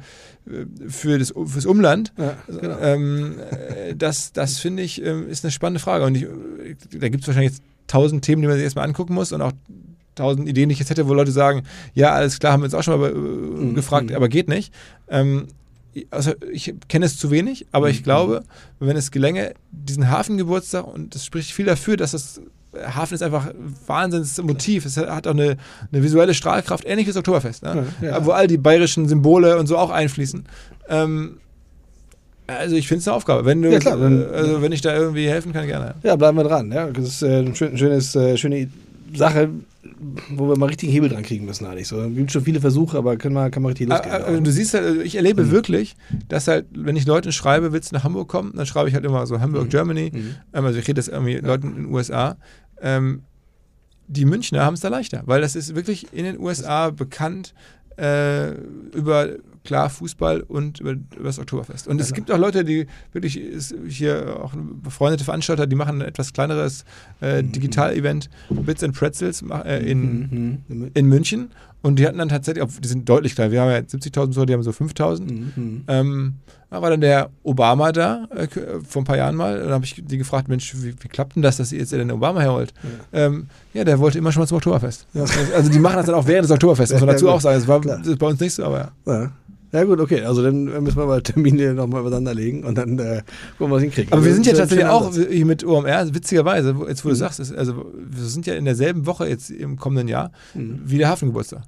für das, fürs Umland. Ja, genau. Ähm, äh, das das finde ich, ähm, ist eine spannende Frage. Und ich, da gibt es wahrscheinlich jetzt tausend Themen, die man sich erstmal angucken muss und auch tausend Ideen, die ich jetzt hätte, wo Leute sagen, ja, alles klar, haben wir uns auch schon mal äh, gefragt, mhm. aber geht nicht. Ähm, also ich kenne es zu wenig, aber Mhm. ich glaube, wenn es gelänge, diesen Hafengeburtstag, und das spricht viel dafür, dass das Hafen ist einfach ein Wahnsinnsmotiv. Es hat auch eine, eine visuelle Strahlkraft, ähnlich wie das Oktoberfest, ne? Ja, ja. wo all die bayerischen Symbole und so auch einfließen. Ähm, also ich finde es eine Aufgabe. Wenn, du, Ja, klar, dann- äh, also wenn ich da irgendwie helfen kann, gerne. Ja, bleiben wir dran. Ja, das ist äh, eine schön, schönes, äh, schöne Sache, wo wir mal richtig Hebel dran kriegen müssen, eigentlich. So, es gibt schon viele Versuche, aber können wir, kann man richtig losgehen. Äh, du siehst halt, also ich erlebe Mhm. wirklich, dass halt, wenn ich Leuten schreibe, willst du nach Hamburg kommen, dann schreibe ich halt immer so Hamburg, Mhm. Germany. Mhm. Ähm, also ich rede das irgendwie Leuten in den USA. Ähm, die Münchner haben es da leichter, weil das ist wirklich in den USA bekannt äh, über klar Fußball und über, über das Oktoberfest. Und Ja, es gibt auch Leute, die wirklich ist hier auch befreundete Veranstalter, die machen ein etwas kleineres äh, Mhm. Digital-Event, Bits and Pretzels äh, in, Mhm. in München. Und die hatten dann tatsächlich, die sind deutlich kleiner. Wir haben ja 70.000 Besucher, die haben so 5.000. Mhm. Mhm. Ähm, da war dann der Obama da, äh, vor ein paar Jahren mal. Und dann habe ich die gefragt, Mensch, wie, wie klappt denn das, dass ihr jetzt den Obama herholt? Ja. Ähm, ja, der wollte immer schon mal zum Oktoberfest. Ja. Also die machen das dann auch während des Oktoberfests, muss man dazu auch sagen. Das war das ist bei uns nicht so, aber ja. Ja. Ja, gut, okay. Also dann müssen wir mal Termine nochmal übereinander legen und dann äh, gucken wir, was hinkriegen. Aber wir sind ja tatsächlich auch hier mit OMR, witzigerweise, wo- jetzt wo du Mhm. sagst, ist, also wir sind ja in derselben Woche jetzt im kommenden Jahr Mhm. wie der Hafengeburtstag.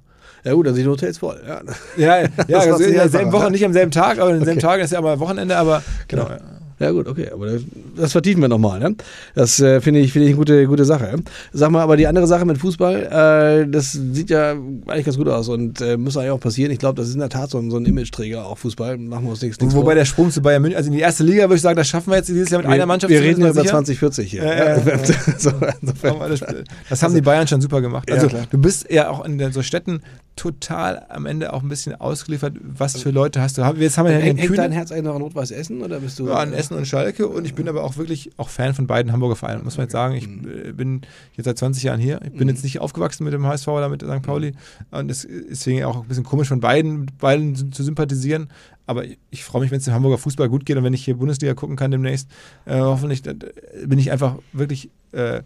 Ja, gut, dann sind die Hotels voll. Ja. Ja, ja, also in derselben Woche, nicht am selben Tag, aber in demselben Okay. Tag ist ja mal Wochenende, aber genau. Genau. Ja gut, okay, aber das, das vertiefen wir nochmal. Ne? Das äh, finde ich, finde ich eine gute, gute Sache. Sag mal, aber die andere Sache mit Fußball, äh, das sieht ja eigentlich ganz gut aus und äh, muss eigentlich auch passieren. Ich glaube, das ist in der Tat so ein, so ein Imageträger, auch Fußball. Machen wir uns nichts, nichts Wobei vor. der Sprung zu Bayern München, also in die erste Liga würde ich sagen, das schaffen wir jetzt dieses Jahr mit einer Mannschaft. Wir reden ja über mal sicher. 2040 hier. Ja, ja, ja. so. Das haben die Bayern schon super gemacht. Ja, Also du bist ja auch in den, so Städten total am Ende auch ein bisschen ausgeliefert, was für Leute hast du. Jetzt haben wir ja Hängt, den hängt dein Herz eigentlich noch an Rot-Weiß Essen oder bist du? ja, an Essen und Schalke und ich bin aber auch wirklich auch Fan von beiden Hamburger Vereinen, muss man jetzt sagen. Ich Mhm. äh, bin jetzt seit 20 Jahren hier. Ich bin jetzt nicht aufgewachsen mit dem HSV oder mit St. Pauli und es ist deswegen auch ein bisschen komisch von beiden, mit beiden zu sympathisieren. Aber ich, freue mich, wenn es dem Hamburger Fußball gut geht und wenn ich hier Bundesliga gucken kann demnächst. Äh, hoffentlich äh, bin ich einfach wirklich äh,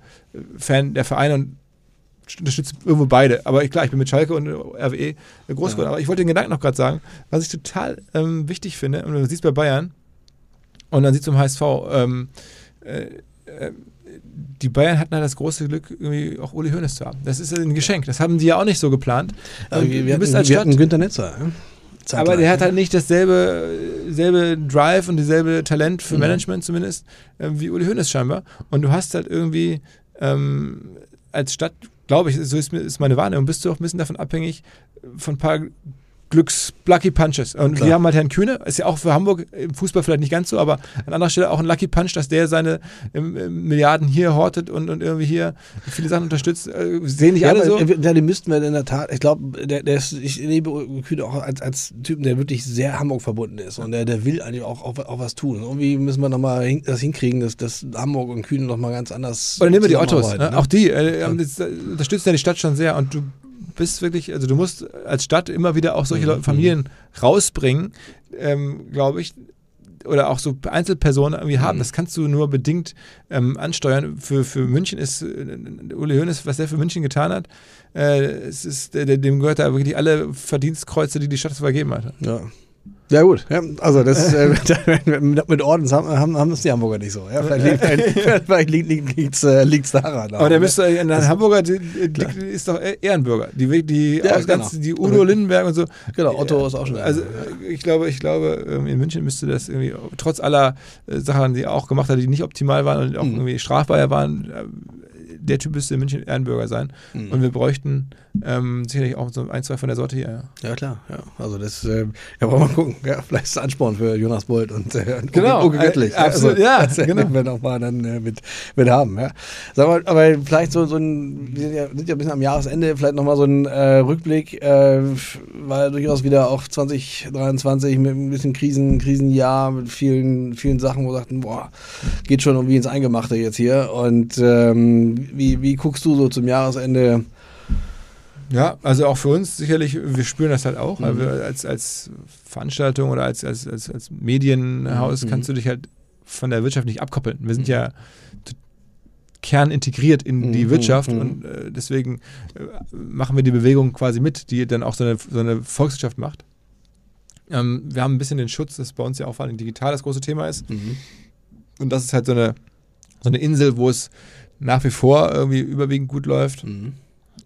Fan der Vereine und unterstütze irgendwo beide. Aber klar, ich bin mit Schalke und RWE groß geworden. Ja. Aber ich wollte den Gedanken noch gerade sagen, was ich total ähm, wichtig finde, und du siehst bei Bayern und dann siehst du im HSV, ähm, äh, äh, die Bayern hatten halt das große Glück, irgendwie auch Uli Hoeneß zu haben. Das ist ein Geschenk. Das haben die ja auch nicht so geplant. Aber Und wir, du wir, bist hatten, als wir Stadt, hatten Günther Netzer. Ja? aber der hat ne? halt nicht dasselbe selbe Drive und dieselbe Talent für Mhm. Management zumindest äh, wie Uli Hoeneß scheinbar. Und du hast halt irgendwie ähm, als Stadt, glaube ich, so ist, ist meine Wahrnehmung, bist du auch ein bisschen davon abhängig von ein paar Glücks-Lucky Punches. Und Klar. wir haben halt Herrn Kühne, ist ja auch für Hamburg im Fußball vielleicht nicht ganz so, aber an anderer Stelle auch ein Lucky Punch, dass der seine ähm, ähm, Milliarden hier hortet und, und irgendwie hier viele Sachen unterstützt. Äh, sehen nicht Ja, alle aber, so. Ja, den müssten wir in der Tat, ich glaube, der, der ist, ich erlebe Kühne auch als, als Typen, der wirklich sehr Hamburg verbunden ist und der, der will eigentlich auch, auch, auch was tun. Irgendwie müssen wir nochmal hin, das hinkriegen, dass, dass Hamburg und Kühne nochmal ganz anders Oder nehmen wir die Ottos. zusammenarbeiten, Ne? Auch die äh, haben das, äh, unterstützen ja die Stadt schon sehr. Und du bist wirklich, also du musst als Stadt immer wieder auch solche Mhm. Familien rausbringen, ähm, glaube ich, oder auch so Einzelpersonen irgendwie haben. Mhm. Das kannst du nur bedingt ähm, ansteuern. Für, für München ist äh, Uli Hoeneß, was er für München getan hat, äh, es ist, dem gehört da wirklich alle Verdienstkreuze, die die Stadt vergeben hat. Ja. Ja gut, ja, also das äh, mit Ordens haben, haben, haben das die Hamburger nicht so. Ja, vielleicht liegt, vielleicht liegt, äh, liegt's daran. Aber der müsste in der Hamburger die, die, ist doch Ehrenbürger. Die, die, ja, genau. die Udo Lindenberg und so. Genau, Otto ist auch schon. Also ich glaube, ich glaube, in München müsste das irgendwie, trotz aller äh, Sachen, die er auch gemacht hat, die nicht optimal waren und auch mhm. irgendwie strafbar waren, der Typ müsste in München Ehrenbürger sein. Mhm. Und wir bräuchten ähm, sicherlich auch so ein, zwei von der Sorte hier. Ja, ja klar. Ja. Also das, äh, ja, wollen wir mal gucken. Ja, vielleicht ist es Ansporn für Jonas Bolt und äh, genau. Uwe Göttlich. Äh, absolut, also, ja. Genau. Wir noch mal dann äh, mit, mit haben. Ja. Sag mal, aber vielleicht so, so ein, wir sind ja, sind ja ein bisschen am Jahresende, vielleicht nochmal so ein äh, Rückblick, äh, weil durchaus wieder auch 2023 mit ein bisschen Krisen, Krisenjahr, mit vielen, vielen Sachen, wo wir sagten, boah, geht schon irgendwie ins Eingemachte jetzt hier. Und ähm, wie, wie guckst du so zum Jahresende? Ja, also auch für uns sicherlich, wir spüren das halt auch. Mhm. Also als, als Veranstaltung oder als, als, als, als Medienhaus mhm. kannst du dich halt von der Wirtschaft nicht abkoppeln. Wir sind mhm. ja kernintegriert in die mhm. Wirtschaft mhm. und äh, deswegen äh, machen wir die Bewegung quasi mit, die dann auch so eine, so eine Volkswirtschaft macht. Ähm, wir haben ein bisschen den Schutz, das bei uns ja auch vor allem digital das große Thema ist. Und das ist halt so eine, so eine Insel, wo es nach wie vor irgendwie überwiegend gut läuft. Mhm.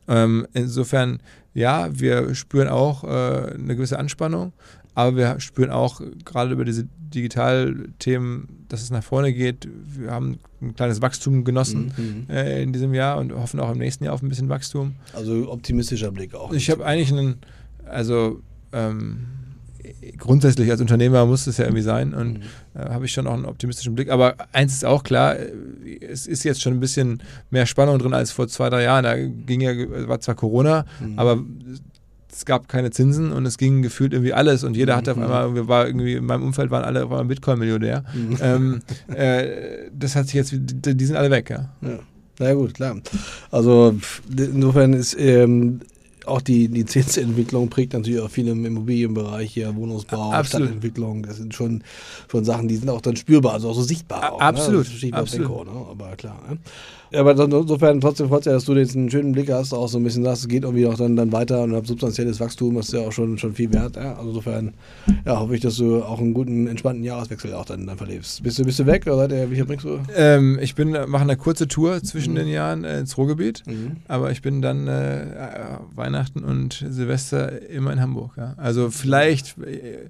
Ähm, insofern, ja, wir spüren auch äh, eine gewisse Anspannung, aber wir spüren auch gerade über diese Digitalthemen, dass es nach vorne geht. Wir haben ein kleines Wachstum genossen mhm. äh, in diesem Jahr und hoffen auch im nächsten Jahr auf ein bisschen Wachstum. Also optimistischer Blick auch. Ich habe eigentlich einen, also ähm, grundsätzlich als Unternehmer muss es ja irgendwie sein und mhm. äh, habe ich schon auch einen optimistischen Blick. Aber eins ist auch klar, äh, es ist jetzt schon ein bisschen mehr Spannung drin als vor zwei, drei Jahren. Da ging ja, war zwar Corona, mhm. aber es gab keine Zinsen und es ging gefühlt irgendwie alles und jeder hatte auf mhm. einmal, war irgendwie in meinem Umfeld waren alle auf einmal Bitcoin-Millionär. Mhm. Ähm, äh, das hat sich jetzt, die sind alle weg, ja. ja. Na ja, gut, klar. Also insofern ist ähm, auch die, die Zinsentwicklung prägt natürlich auch viel im Immobilienbereich hier, Wohnungsbau, Absolut. Stadtentwicklung. Das sind schon, schon Sachen, die sind auch dann spürbar, also auch so sichtbar. Auch, Absolut. Ne? Absolut. Benko, ne? Aber klar. Ne? Aber insofern trotzdem freut sich, dass du jetzt einen schönen Blick hast, auch so ein bisschen sagst, es geht irgendwie auch dann, dann weiter und hab substanzielles Wachstum, das ist ja auch schon, schon viel wert. Ja? Also insofern ja, hoffe ich, dass du auch einen guten, entspannten Jahreswechsel auch dann, dann verlebst. Bist du, bist du weg oder seid ihr, wie bringst du? Ähm, ich bin, mache eine kurze Tour zwischen mhm. den Jahren äh, ins Ruhrgebiet, mhm. aber ich bin dann äh, Weihnachten und Silvester immer in Hamburg. Ja? Also vielleicht. Äh,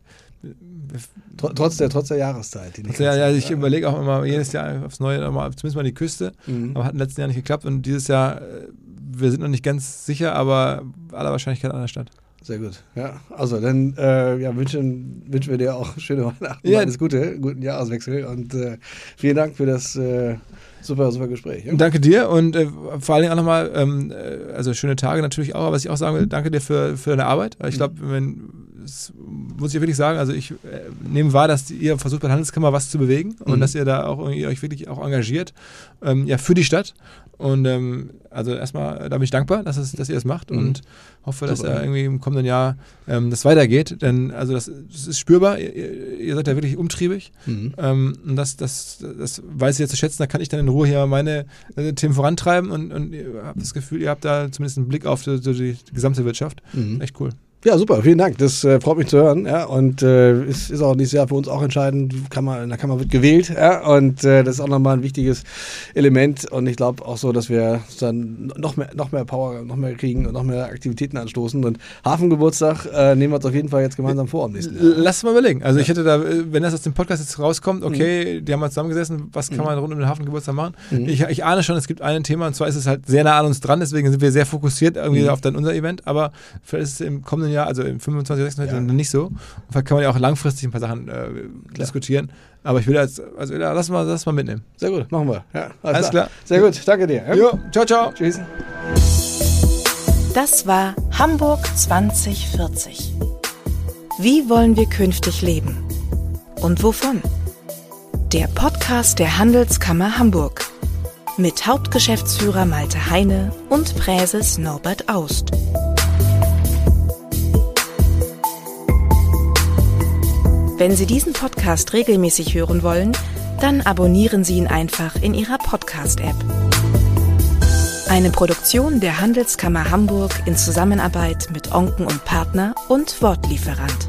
Trotz der, trotz der Jahreszeit. Die ja, ja, ich überlege auch immer jedes Jahr aufs Neue, mal, zumindest mal die Küste. Mhm. Aber hat im letzten Jahr nicht geklappt und dieses Jahr, äh, wir sind noch nicht ganz sicher, aber aller Wahrscheinlichkeit an der Stadt. Sehr gut. Ja, also dann äh, ja, wünschen, wünschen wir dir auch schöne Weihnachten, ja. alles Gute, guten Jahreswechsel und äh, vielen Dank für das äh, super, super Gespräch. Ja. Danke dir und äh, vor allen Dingen auch nochmal, ähm, äh, also schöne Tage natürlich auch, aber was ich auch sagen will, danke dir für, für deine Arbeit. Ich glaube, wenn das muss ich wirklich sagen, also ich äh, nehme wahr, dass ihr versucht bei der Handelskammer was zu bewegen und mhm. dass ihr da auch ihr euch wirklich auch engagiert, ähm, ja, für die Stadt. Und ähm, also erstmal, da bin ich dankbar, dass, es, dass ihr das macht mhm. und hoffe, dass Super. da irgendwie im kommenden Jahr ähm, das weitergeht. Denn also das, das ist spürbar, ihr, ihr, seid ja wirklich umtriebig. Mhm. Ähm, und das, das, das weiß ich jetzt zu schätzen, da kann ich dann in Ruhe hier meine äh, Themen vorantreiben und, und ihr habt das Gefühl, ihr habt da zumindest einen Blick auf die, die, die gesamte Wirtschaft. Mhm. Echt cool. Ja, super, vielen Dank. Das äh, freut mich zu hören. Ja, und äh, ist, ist auch dieses Jahr für uns auch entscheidend. Kann man, in der Kammer wird gewählt. Ja, und äh, das ist auch nochmal ein wichtiges Element. Und ich glaube auch so, dass wir dann noch mehr, noch mehr Power, noch mehr kriegen und noch mehr Aktivitäten anstoßen. Und Hafengeburtstag äh, nehmen wir uns auf jeden Fall jetzt gemeinsam vor am nächsten Jahr. Lass mal überlegen. Also ja. ich hätte da, wenn das aus dem Podcast jetzt rauskommt, okay, mhm. die haben mal zusammengesessen, was kann mhm. man rund um den Hafengeburtstag machen? Mhm. Ich, ich ahne schon, es gibt ein Thema und zwar ist es halt sehr nah an uns dran, deswegen sind wir sehr fokussiert irgendwie mhm. auf dann unser Event. Aber vielleicht ist es im kommenden Jahr, also im 25 26, 26 ja. nicht so. Vielleicht kann man ja auch langfristig ein paar Sachen äh, diskutieren. Aber ich will jetzt, also ja, lass mal, lass mal mitnehmen. Sehr gut, machen wir. Ja, alles, alles klar. klar. Sehr gut, danke dir. Ja? Jo, ciao, ciao. Tschüss. Das war Hamburg 2040. Wie wollen wir künftig leben? Und wovon? Der Podcast der Handelskammer Hamburg mit Hauptgeschäftsführer Malte Heine und Präses Norbert Aust. Wenn Sie diesen Podcast regelmäßig hören wollen, dann abonnieren Sie ihn einfach in Ihrer Podcast-App. Eine Produktion der Handelskammer Hamburg in Zusammenarbeit mit Onken und Partner und Wortlieferant.